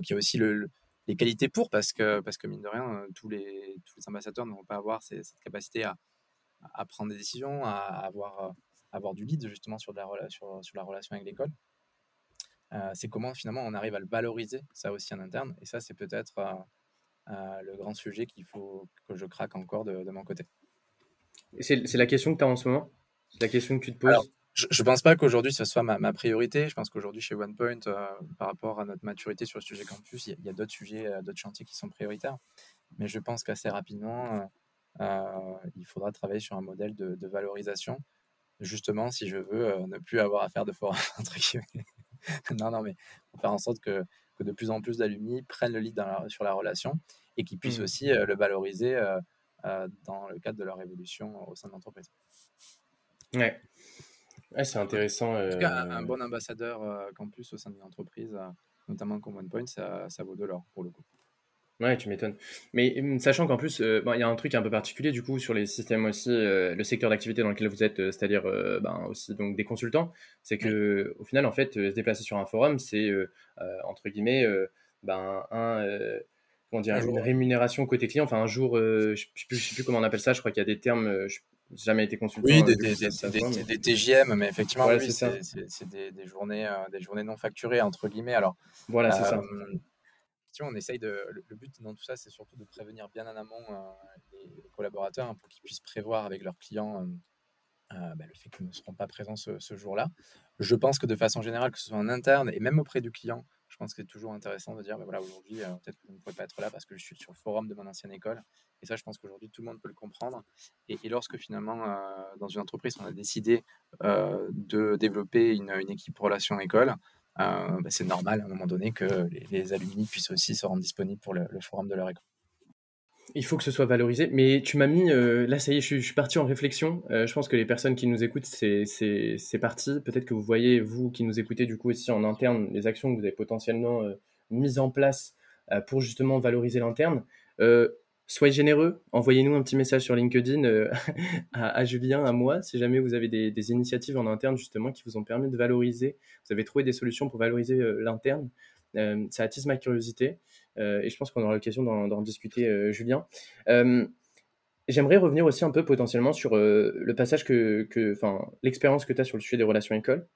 qui a aussi le, les qualités pour, parce que, parce que mine de rien, tous les, tous les ambassadeurs ne vont pas avoir cette capacité à, à, prendre des décisions, à, avoir, avoir du lead justement sur, de la, sur, sur la relation avec l'école. c'est comment finalement on arrive à le valoriser, ça aussi en interne. Et ça, c'est peut-être le grand sujet qu'il faut que je craque encore de, de mon côté. C'est la question que tu as en ce moment? C'est la question que tu te poses? Je ne pense pas qu'aujourd'hui ce soit ma, priorité. Je pense qu'aujourd'hui chez OnePoint, euh, par rapport à notre maturité sur le sujet campus, il y a, d'autres sujets, euh, d'autres chantiers qui sont prioritaires. Mais je pense qu'assez rapidement, euh, il faudra travailler sur un modèle de, valorisation, justement si je veux ne plus avoir à faire de forums, (laughs) entre guillemets. non, non, mais pour faire en sorte que, que de plus en plus d'alumni prennent le lead sur la relation et qu'ils puissent mmh. aussi le valoriser dans le cadre de leur évolution au sein de l'entreprise. Ouais c'est intéressant. En tout cas, un, euh, bon ambassadeur euh, campus au sein d'une entreprise, euh, notamment comme OnePoint, ça, ça vaut de l'or pour le coup. Ouais, tu m'étonnes. Mais hum, sachant qu'en plus, il y a un truc un peu particulier du coup sur les systèmes aussi, le secteur d'activité dans lequel vous êtes, c'est-à-dire ben, aussi donc des consultants, c'est que au final en fait se déplacer sur un forum, c'est entre guillemets ben un comment dire, une rémunération côté client, enfin un jour, je ne sais, plus comment on appelle ça, je crois qu'il y a des termes, jamais été consultant. Oui, des, des, TGM, mais effectivement, oui, c'est des, journées, euh, des journées non facturées, entre guillemets. Alors, voilà, c'est ça. Euh, on essaye de. Le, but dans tout ça, c'est surtout de prévenir bien en amont euh, les collaborateurs hein, pour qu'ils puissent prévoir avec leurs clients bah, le fait qu'ils ne seront pas présents ce, ce jour-là. Je pense que de façon générale, que ce soit en interne et même auprès du client, pense que c'est toujours intéressant de dire, bah, voilà, aujourd'hui, peut-être que je ne pourrais pas être là parce que je suis sur le forum de mon ancienne école. Et ça, je pense qu'aujourd'hui, tout le monde peut le comprendre. Et, lorsque finalement, euh, dans une entreprise, on a décidé euh, de développer une, équipe relation école, euh, bah, c'est normal à un moment donné que les, alumni puissent aussi se rendre disponibles pour le, forum de leur école. Il faut que ce soit valorisé. Mais tu m'as mis, là ça y est, je, suis parti en réflexion. je pense que les personnes qui nous écoutent, c'est parti. Peut-être que vous voyez, vous qui nous écoutez du coup aussi en interne, les actions que vous avez potentiellement mises en place pour justement valoriser l'interne soyez généreux, envoyez-nous un petit message sur LinkedIn euh, (laughs) à, Julien, à moi, si jamais vous avez des, initiatives en interne justement qui vous ont permis de valoriser, vous avez trouvé des solutions pour valoriser euh, l'interne. Euh, ça attise ma curiosité et je pense qu'on aura l'occasion d'en discuter, Julien. j'aimerais revenir aussi un peu potentiellement sur le passage que, enfin, l'expérience que tu as sur le sujet des relations écoles.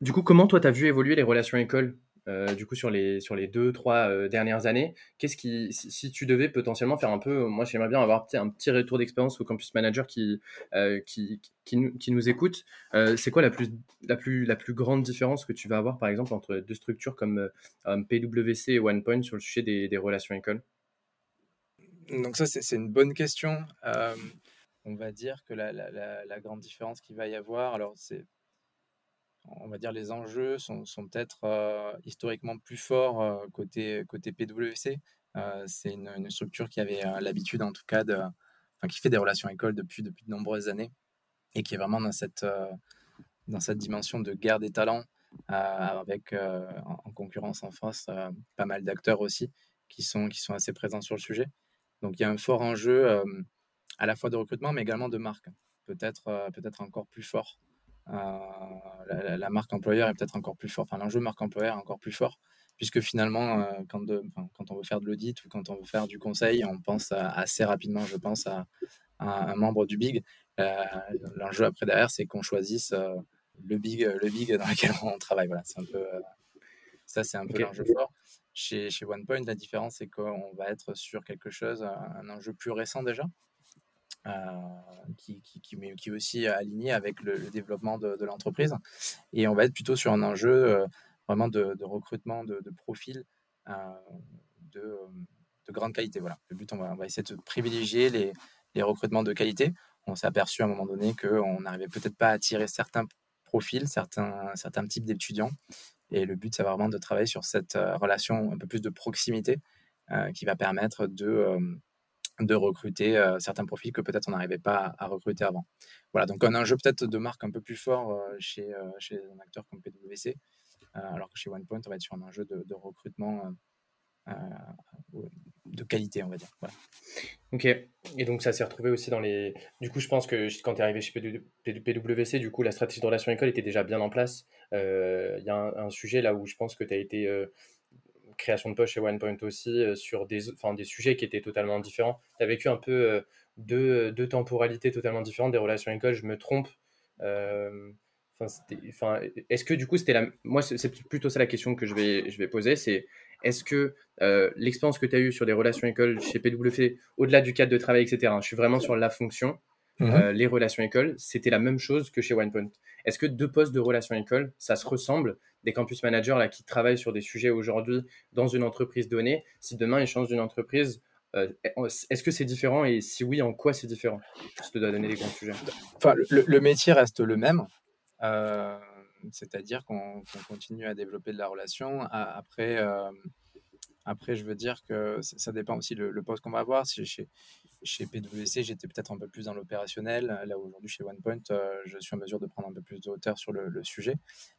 Du coup, comment toi, tu as vu évoluer les relations écoles? Euh, du coup sur les sur les deux trois euh, dernières années qu'est-ce qui si, tu devais potentiellement faire un peu moi j'aimerais bien avoir un petit retour d'expérience au campus manager qui euh, qui, qui, nous, qui, nous écoute c'est quoi la plus la plus la plus grande différence que tu vas avoir par exemple entre deux structures comme PwC et OnePoint sur le sujet des, des relations écoles? Donc ça c'est une bonne question. On va dire que la, la, la grande différence qu'il va y avoir alors c'est on va dire, les enjeux sont, peut-être euh, historiquement plus forts euh, côté, côté PwC. Euh, c'est une, structure qui avait l'habitude, en tout cas, de, qui fait des relations écoles depuis, depuis de nombreuses années et qui est vraiment dans cette, dans cette dimension de guerre des talents, avec en, concurrence en France pas mal d'acteurs aussi qui sont, qui sont assez présents sur le sujet. Donc il y a un fort enjeu à la fois de recrutement, mais également de marque, peut-être peut-être encore plus fort euh, la, marque employeur est peut-être encore plus fort, enfin l'enjeu marque employeur est encore plus fort, puisque finalement, euh, quand, quand, on veut faire de l'audit ou quand on veut faire du conseil, on pense assez rapidement, je pense, à, un membre du Big. Euh, l'enjeu après derrière, c'est qu'on choisisse le Big, le Big dans lequel on travaille. Voilà, c'est un peu, ça, c'est un peu l'enjeu fort. Chez, chez OnePoint, la différence, c'est qu'on va être sur quelque chose, un enjeu plus récent déjà, euh, qui, qui, qui, qui, est aussi aligné avec le, développement de, l'entreprise. Et on va être plutôt sur un enjeu euh, vraiment de, recrutement de, profils euh, de, de, grande qualité. Voilà. Le but, on va, on va essayer de privilégier les, les recrutements de qualité. On s'est aperçu à un moment donné qu'on n'arrivait peut-être pas à attirer certains profils, certains, certains types d'étudiants. Et le but, c'est vraiment de travailler sur cette relation un peu plus de proximité qui va permettre de, de recruter euh, certains profils que peut-être on n'arrivait pas à, recruter avant. Voilà, donc un jeu peut-être de marque un peu plus fort euh, chez, euh, chez un acteur comme PwC, alors que chez OnePoint, on va être sur un jeu de, recrutement de qualité, on va dire. Voilà. Ok, et donc ça s'est retrouvé aussi dans les... Du coup, je pense que quand tu es arrivé chez PwC, du coup, la stratégie de relation école était déjà bien en place. Il y a un, un, sujet là où je pense que tu as été création de poche chez OnePoint aussi euh, sur des, des sujets qui étaient totalement différents. Tu as vécu un peu euh, deux, deux, temporalités totalement différentes des relations écoles, je me trompe. Euh, enfin, est-ce que du coup, c'était la. Moi, c'est plutôt ça la question que je vais, je vais poser c'est est-ce que l'expérience que tu as eue sur des relations écoles chez PWC, au-delà du cadre de travail, etc., hein, je suis vraiment sur la fonction, mmh les relations écoles, c'était la même chose que chez OnePoint. Est-ce que deux postes de relations écoles, ça se ressemble? Des campus managers là, qui travaillent sur des sujets aujourd'hui dans une entreprise donnée, si demain ils changent d'une entreprise, euh, est-ce que c'est différent? Et si oui, en quoi c'est différent? Je dois donner des grands sujets. Enfin, le, métier reste le même, euh, c'est-à-dire qu'on continue à développer de la relation. Après, euh, après je veux dire que ça, dépend aussi le, poste qu'on va avoir. Si chez, chez PwC, j'étais peut-être un peu plus dans l'opérationnel. Là, aujourd'hui, chez OnePoint, euh, je suis en mesure de prendre un peu plus de hauteur sur le, sujet.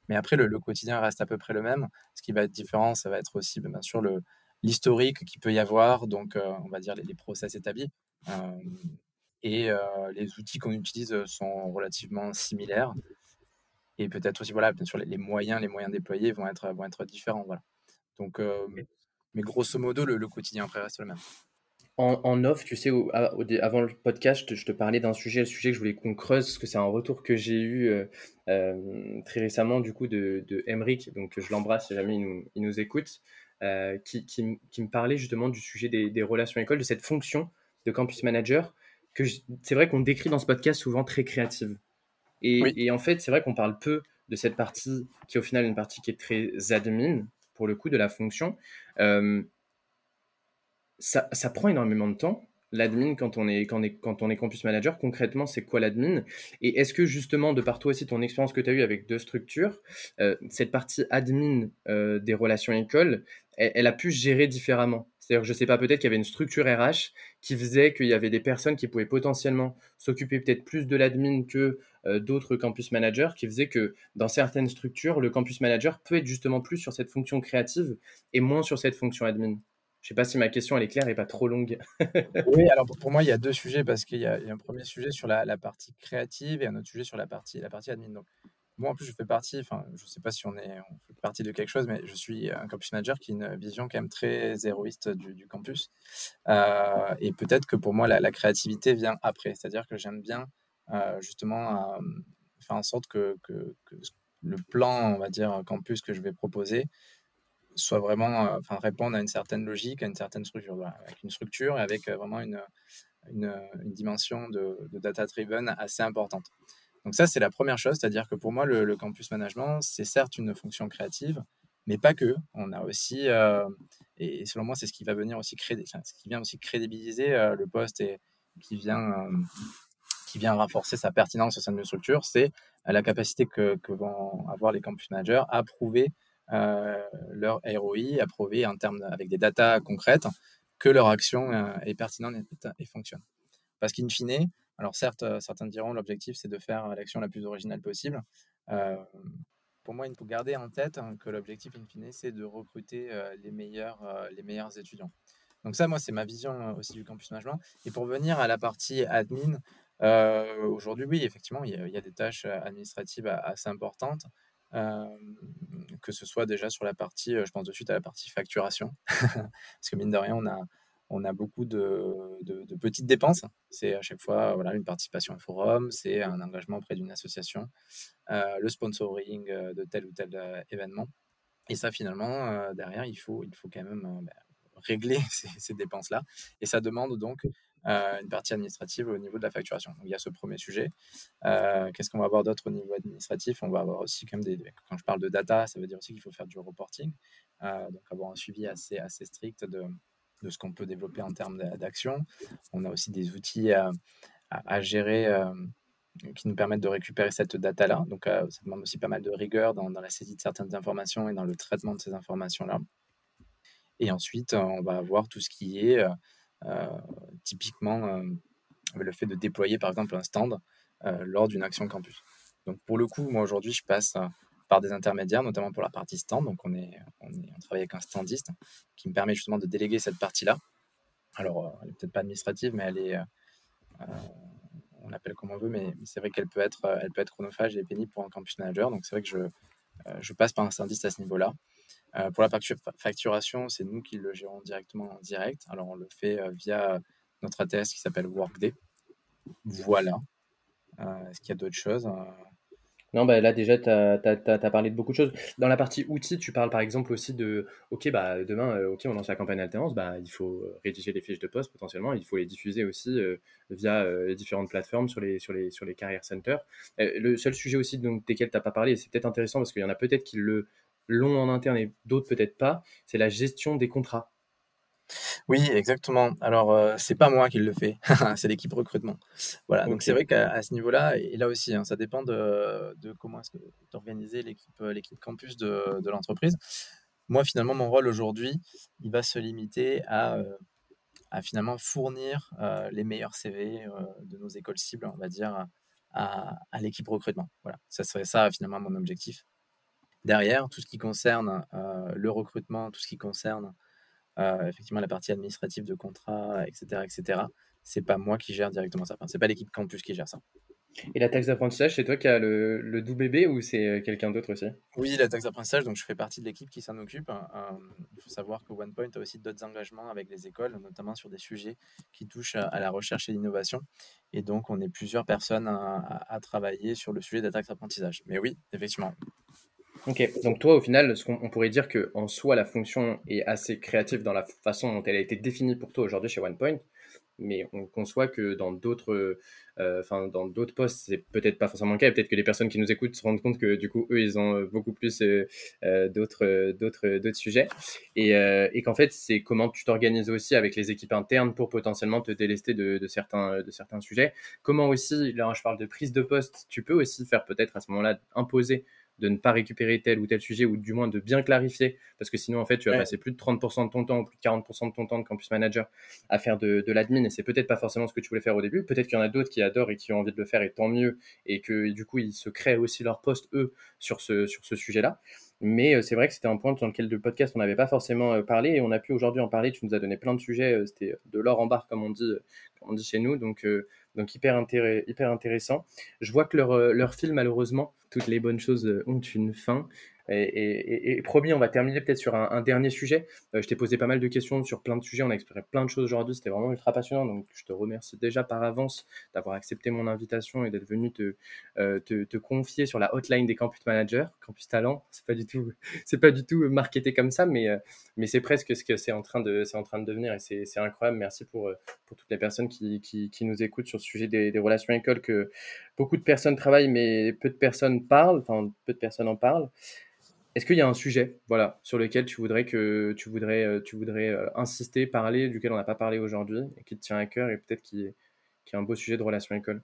Mais après, le, quotidien reste à peu près le même. Ce qui va être différent, ça va être aussi, ben, bien sûr, l'historique qu'il peut y avoir, donc euh, on va dire les, process établis. Euh, et les outils qu'on utilise sont relativement similaires. Et peut-être aussi, voilà, bien sûr, les, moyens, les moyens déployés vont être, vont être différents. Voilà. Donc, mais grosso modo, le, le quotidien après reste le même en, off, tu sais, avant le podcast, je te parlais d'un sujet, le sujet que je voulais qu'on creuse, parce que c'est un retour que j'ai eu euh, euh, très récemment, du coup, de, de Emric, donc je l'embrasse si jamais il nous, écoute, euh, qui, me parlait justement du sujet des, relations écoles, de cette fonction de campus manager, que c'est vrai qu'on décrit dans ce podcast souvent très créative. Et, en fait, c'est vrai qu'on parle peu de cette partie qui est au final une partie qui est très admin, pour le coup, de la fonction ça, prend énormément de temps. L'admin, quand, on est, quand, on est, quand on est campus manager, concrètement, c'est quoi l'admin? Et est-ce que justement, de par toi aussi, ton expérience que tu as eue avec deux structures, euh, cette partie admin euh, des relations écoles, elle, a pu gérer différemment? C'est-à-dire, je sais pas, peut-être qu'il y avait une structure RH qui faisait qu'il y avait des personnes qui pouvaient potentiellement s'occuper peut-être plus de l'admin que euh, d'autres campus managers, qui faisait que dans certaines structures, le campus manager peut être justement plus sur cette fonction créative et moins sur cette fonction admin. Je ne sais pas si ma question elle est claire et pas trop longue. (laughs) oui, alors pour moi, il y a deux sujets parce qu'il y, a un premier sujet sur la, partie créative et un autre sujet sur la partie, la admin. Moi, en plus, je fais partie, enfin, je ne sais pas si on, est, fait partie de quelque chose, mais je suis un campus manager qui a une vision quand même très héroïste du, campus. et peut-être que pour moi, la, créativité vient après. C'est-à-dire que j'aime bien justement faire en sorte que, le plan, on va dire, campus que je vais proposer soit vraiment, enfin, répondre à une certaine logique, à une certaine structure, avec une structure et avec vraiment une, une, dimension de, data-driven assez importante. Donc ça, c'est la première chose, c'est-à-dire que pour moi, le, campus management, c'est certes une fonction créative, mais pas que. On a aussi, et selon moi, c'est ce qui va venir aussi créer, ce qui vient aussi crédibiliser le poste et qui vient qui vient renforcer sa pertinence au sein d'une structure, c'est la capacité que, vont avoir les campus managers à prouver euh, leur ROI, à prouver en termes avec des datas concrètes que leur action euh, est pertinente et, fonctionne. Parce qu'in fine, alors certes, certains diront l'objectif c'est de faire l'action la plus originale possible. pour moi, il faut garder en tête hein, que l'objectif in fine c'est de recruter les meilleurs, les meilleurs étudiants. Donc ça, moi, c'est ma vision aussi du campus management. Et pour venir à la partie admin, aujourd'hui, oui, effectivement, il y, a, des tâches administratives assez importantes, que ce soit déjà sur la partie, je pense de suite à la partie facturation, (laughs) parce que mine de rien, on a, on a beaucoup de, petites dépenses. C'est à chaque fois voilà, une participation au forum, c'est un engagement auprès d'une association, le sponsoring de tel ou tel événement. Et ça, finalement, derrière, il faut, quand même bah, régler (laughs) ces, dépenses-là. Et ça demande donc euh, une partie administrative au niveau de la facturation. Donc, il y a ce premier sujet. Euh, qu'est-ce qu'on va avoir d'autre au niveau administratif? On va avoir aussi quand des... Quand je parle de data, ça veut dire aussi qu'il faut faire du reporting, euh, donc avoir un suivi assez, assez strict de, de ce qu'on peut développer en termes d'action. On a aussi des outils à, gérer qui nous permettent de récupérer cette data-là. Donc, ça demande aussi pas mal de rigueur dans, la saisie de certaines informations et dans le traitement de ces informations-là. Et ensuite, on va avoir tout ce qui est euh, typiquement, euh, le fait de déployer par exemple un stand euh, lors d'une action campus. Donc pour le coup, moi aujourd'hui, je passe par des intermédiaires, notamment pour la partie stand. Donc on, est, on, est, on travaille avec un standiste qui me permet justement de déléguer cette partie-là. Alors, elle n'est peut-être pas administrative, mais elle est, on l'appelle comme on veut, mais c'est vrai qu'elle peut être, elle peut être chronophage et pénible pour un campus manager. Donc c'est vrai que je, je passe par un standiste à ce niveau-là. Euh, pour la facturation, c'est nous qui le gérons directement en direct. Alors, on le fait euh, via notre ATS qui s'appelle Workday. Voilà. Euh, est-ce qu'il y a d'autres choses non, bah là déjà, tu as, parlé de beaucoup de choses. Dans la partie outils, tu parles par exemple aussi de, OK, bah, demain, OK, on lance la campagne alternance, bah, il faut rédiger les fiches de poste potentiellement, il faut les diffuser aussi via les différentes plateformes sur les, sur les, sur les centers. le seul sujet aussi desquels tu n'as pas parlé, et c'est peut-être intéressant parce qu'il y en a peut-être qui le long en interne et d'autres peut-être pas, c'est la gestion des contrats. Oui, exactement. Alors, euh, c'est pas moi qui le fais, (laughs) c'est l'équipe recrutement. Voilà, donc c'est vrai qu'à ce niveau-là, et là aussi, hein, ça dépend de, comment est-ce que d'organiser l'équipe, euh, l'équipe campus de, l'entreprise. Moi, finalement, mon rôle aujourd'hui, il va se limiter à, euh, à finalement fournir les meilleurs CV de nos écoles cibles, on va dire, à, à l'équipe recrutement. Voilà, ça serait ça finalement mon objectif derrière, tout ce qui concerne euh, le recrutement, tout ce qui concerne euh, effectivement la partie administrative de contrat, etc., etc., c'est pas moi qui gère directement ça. Enfin, c'est pas l'équipe campus qui gère ça. Et la taxe d'apprentissage, c'est toi qui as le, le doux bébé ou c'est euh, quelqu'un d'autre aussi? Oui, la taxe d'apprentissage, donc je fais partie de l'équipe qui s'en occupe. il faut savoir que OnePoint a aussi d'autres engagements avec les écoles, notamment sur des sujets qui touchent à, la recherche et l'innovation. Et donc, on est plusieurs personnes à, à, travailler sur le sujet de la taxe d'apprentissage. Mais oui, effectivement, Ok, donc toi, au final, on pourrait dire qu'en soi, la fonction est assez créative dans la façon dont elle a été définie pour toi aujourd'hui chez OnePoint, mais on conçoit que dans d'autres euh, enfin dans d'autres postes, c'est peut-être pas forcément le cas, peut-être que les personnes qui nous écoutent se rendent compte que du coup, eux, ils ont euh, beaucoup plus euh, d'autres d'autres sujets, et, et qu'en fait, c'est comment tu t'organises aussi avec les équipes internes pour potentiellement te délester de, de certains, de certains sujets. Comment aussi, là, je parle de prise de poste, tu peux aussi faire peut-être à ce moment-là imposer de ne pas récupérer tel ou tel sujet, ou du moins de bien clarifier, parce que sinon, en fait, tu vas passer plus de 30% de ton temps, ou plus de 40% de ton temps de campus manager à faire de, de l'admin, et c'est peut-être pas forcément ce que tu voulais faire au début. Peut-être qu'il y en a d'autres qui adorent et qui ont envie de le faire, et tant mieux, et que du coup, ils se créent aussi leur poste, eux, sur ce, sur ce sujet-là. Mais euh, c'est vrai que c'était un point dans lequel le podcast, on n'avait pas forcément euh, parlé, et on a pu aujourd'hui en parler. Tu nous as donné plein de sujets, euh, c'était de l'or en barre, comme on dit, comme on dit chez nous. Donc, Donc hyper, hyper intéressant. Je vois que leur, leur film, malheureusement, toutes les bonnes choses ont une fin. Et, promis, on va terminer peut-être sur un, dernier sujet. Euh, je t'ai posé pas mal de questions sur plein de sujets. On a exploré plein de choses aujourd'hui. C'était vraiment ultra passionnant. Donc, je te remercie déjà par avance d'avoir accepté mon invitation et d'être venu te, euh, confier sur la hotline des campus managers, campus talent. C'est pas du tout, (laughs) c'est pas du tout marketé comme ça, mais, euh, mais c'est presque ce que c'est en train de, en train de devenir et c'est incroyable. Merci pour, pour toutes les personnes qui, qui, nous écoutent sur ce sujet des, des relations écoles que beaucoup de personnes travaillent, mais peu de personnes parlent. Enfin, peu de personnes en parlent. Est-ce qu'il y a un sujet voilà, sur lequel tu voudrais, que, tu voudrais, euh, tu voudrais euh, insister, parler, duquel on n'a pas parlé aujourd'hui, et qui te tient à cœur, et peut-être qui est, qui est un beau sujet de relation école?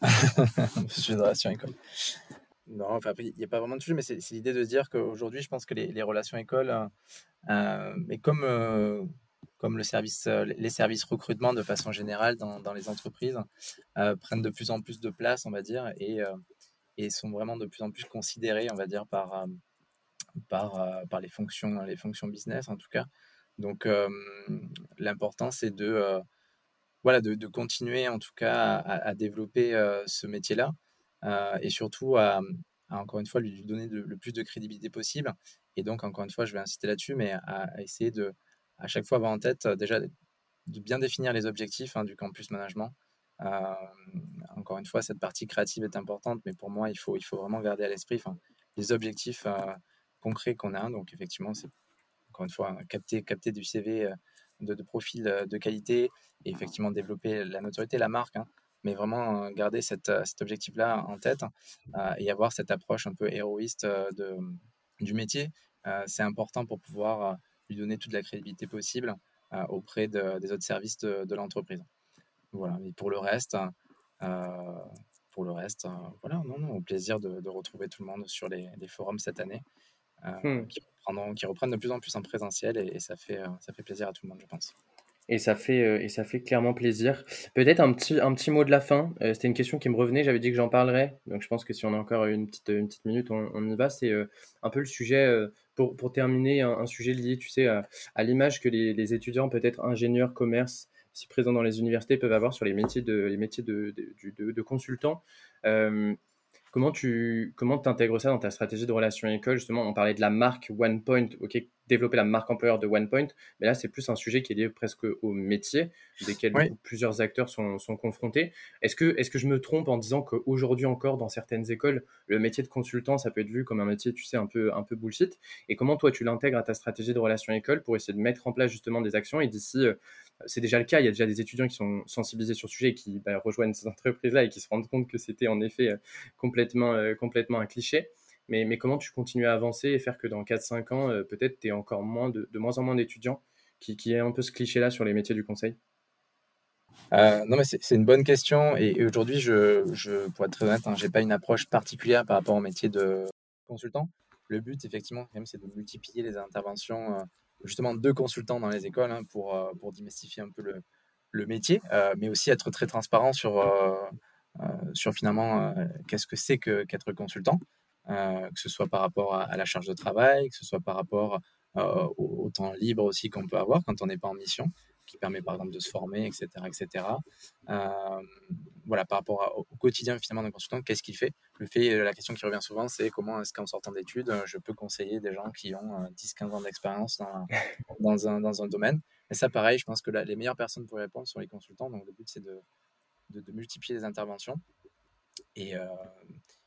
(laughs) Sujet de relation école. Non, enfin, il n'y a pas vraiment de sujet, mais c'est l'idée de dire qu'aujourd'hui, je pense que les, les relations écoles, euh, mais comme, comme service, les services recrutement de façon générale dans, les entreprises, prennent de plus en plus de place, on va dire, et, et sont vraiment de plus en plus considérés, on va dire, par euh, les, fonctions, business en tout cas. Donc euh, l'important c'est euh, de, continuer en tout cas à, développer ce métier-là et surtout à, encore une fois lui donner le plus de crédibilité possible. Et donc encore une fois je vais insister là-dessus, mais à, essayer de à chaque fois avoir en tête déjà de bien définir les objectifs hein, du campus management. encore une fois, cette partie créative est importante, mais pour moi, il faut, il faut vraiment garder à l'esprit les objectifs concret qu'on a. Donc effectivement, c'est encore une fois capter, capter du CV de, profil de qualité et effectivement développer la notoriété, la marque. Hein. mais vraiment garder cette, cet objectif-là en tête et avoir cette approche un peu héroïste de, du métier. c'est important pour pouvoir lui donner toute la crédibilité possible auprès des autres services de, l'entreprise. Voilà. Et pour le reste, pour le reste, voilà, non, non, au plaisir de, retrouver tout le monde sur les, les forums cette année. Euh, hmm. qui, qui, reprennent de plus en plus en présentiel et, ça, fait, euh, ça fait plaisir à tout le monde, je pense. Et ça fait, euh, et ça fait clairement plaisir. Peut-être un petit, un petit mot de la fin. C'était une question qui me revenait. J'avais dit que j'en parlerais. Donc je pense que si on a encore une petite, une petite minute, on, y va. C'est un peu le sujet, pour, terminer, un, sujet lié, tu sais, à, l'image que les, étudiants, peut-être ingénieurs, commerce, si présents dans les universités, peuvent avoir sur les métiers de, les métiers de, consultants. Comment tu comment intègres ça dans ta stratégie de relation école? Justement, on parlait de la marque OnePoint, ok, développer la marque employeur de OnePoint, mais là, c'est plus un sujet qui est lié presque au métier, desquels plusieurs acteurs sont, sont confrontés. Est-ce que, est que je me trompe en disant qu'aujourd'hui encore, dans certaines écoles, le métier de consultant, ça peut être vu comme un métier, tu sais, un peu, un peu bullshit? Et comment toi, tu l'intègres à ta stratégie de relation école pour essayer de mettre en place justement des actions? Et d'ici, euh, c'est déjà le cas. Il y a déjà des étudiants qui sont sensibilisés sur le sujet et qui bah, rejoignent ces entreprises-là et qui se rendent compte que c'était en effet euh, complètement, euh, complètement un cliché. Mais, comment tu continues à avancer et faire que dans 4-5 ans, euh, peut-être tu es encore moins de, de, moins en moins d'étudiants qui, qui aient un peu ce cliché-là sur les métiers du conseil? Non, mais c'est une bonne question. Et, aujourd'hui, je, je, pour être très honnête, hein, je n'ai pas une approche particulière par rapport au métier de consultant. Le but, effectivement, c'est de multiplier les interventions justement deux consultants dans les écoles hein, pour, euh, pour démystifier un peu le, métier, euh, mais aussi être très transparent sur, euh, sur finalement qu'est-ce que c'est qu'être consultant, que ce soit par rapport à, la charge de travail, que ce soit par rapport au, temps libre aussi qu'on peut avoir quand on n'est pas en mission qui permet par exemple de se former, etc. etc. voilà, par rapport au quotidien finalement d'un consultant, qu'est-ce qu'il fait? Le fait, la question qui revient souvent, c'est comment est-ce qu'en sortant d'études, je peux conseiller des gens qui ont 10-15 euh, ans d'expérience dans, (laughs) dans, un, dans, un, domaine? Et ça, pareil, je pense que les meilleures personnes pour y répondre sont les consultants. Donc le but, c'est de, de, multiplier les interventions. Et, euh,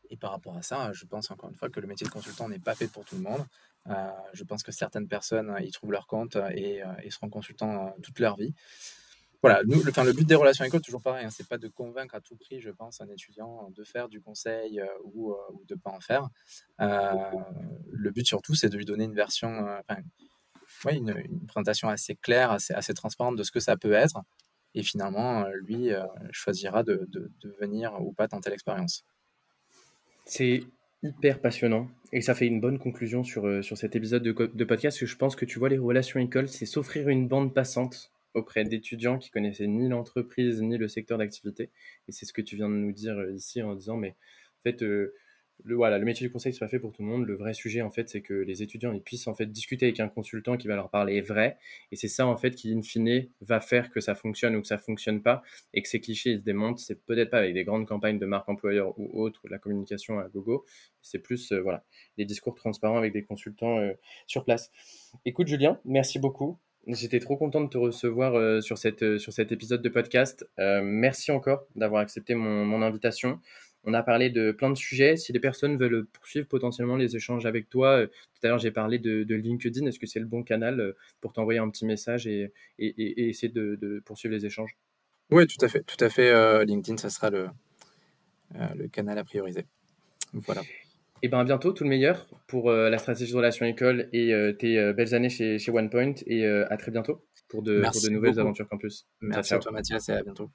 et par rapport à ça, je pense encore une fois que le métier de consultant n'est pas fait pour tout le monde. Euh, je pense que certaines personnes y trouvent leur compte et, euh, seront consultants euh, toute leur vie. Voilà, nous, le, but des relations écoles, toujours pareil, hein, c'est pas de convaincre à tout prix, je pense, un étudiant de faire du conseil ou, de ne pas en faire. le but surtout, c'est de lui donner une version, ouais, une, présentation assez claire, assez, transparente de ce que ça peut être. Et finalement, lui choisira de, de, de venir ou pas tenter l'expérience. C'est hyper passionnant et ça fait une bonne conclusion sur, euh, sur cet épisode de, de podcast que je pense que tu vois les relations écoles, c'est s'offrir une bande passante auprès d'étudiants qui connaissaient ni l'entreprise ni le secteur d'activité. Et c'est ce que tu viens de nous dire euh, ici en disant, mais en fait, euh, le, voilà, le métier du conseil, c'est pas fait pour tout le monde. Le vrai sujet, en fait, c'est que les étudiants ils puissent en fait discuter avec un consultant qui va leur parler vrai. Et c'est ça, en fait, qui, in fine, va faire que ça fonctionne ou que ça fonctionne pas et que ces clichés ils se démontent. C'est peut-être pas avec des grandes campagnes de marque employeur ou autre, ou de la communication à gogo. C'est plus, euh, voilà, des discours transparents avec des consultants sur place. Écoute, Julien, merci beaucoup. J'étais trop content de te recevoir euh, sur, cette, sur cet épisode de podcast. merci encore d'avoir accepté mon, mon invitation. On a parlé de plein de sujets. Si les personnes veulent poursuivre potentiellement les échanges avec toi, euh, tout à l'heure j'ai parlé de, LinkedIn. Est-ce que c'est le bon canal euh, pour t'envoyer un petit message et, essayer de, poursuivre les échanges? Oui, tout à fait. Tout à fait. Euh, LinkedIn, ça sera le, le canal à prioriser. Voilà. Et eh bien à bientôt, tout le meilleur pour la stratégie de relation école et tes belles années chez, chez OnePoint. Et à très bientôt pour de, nouvelles aventures campus. Merci à toi Mathias et à bientôt.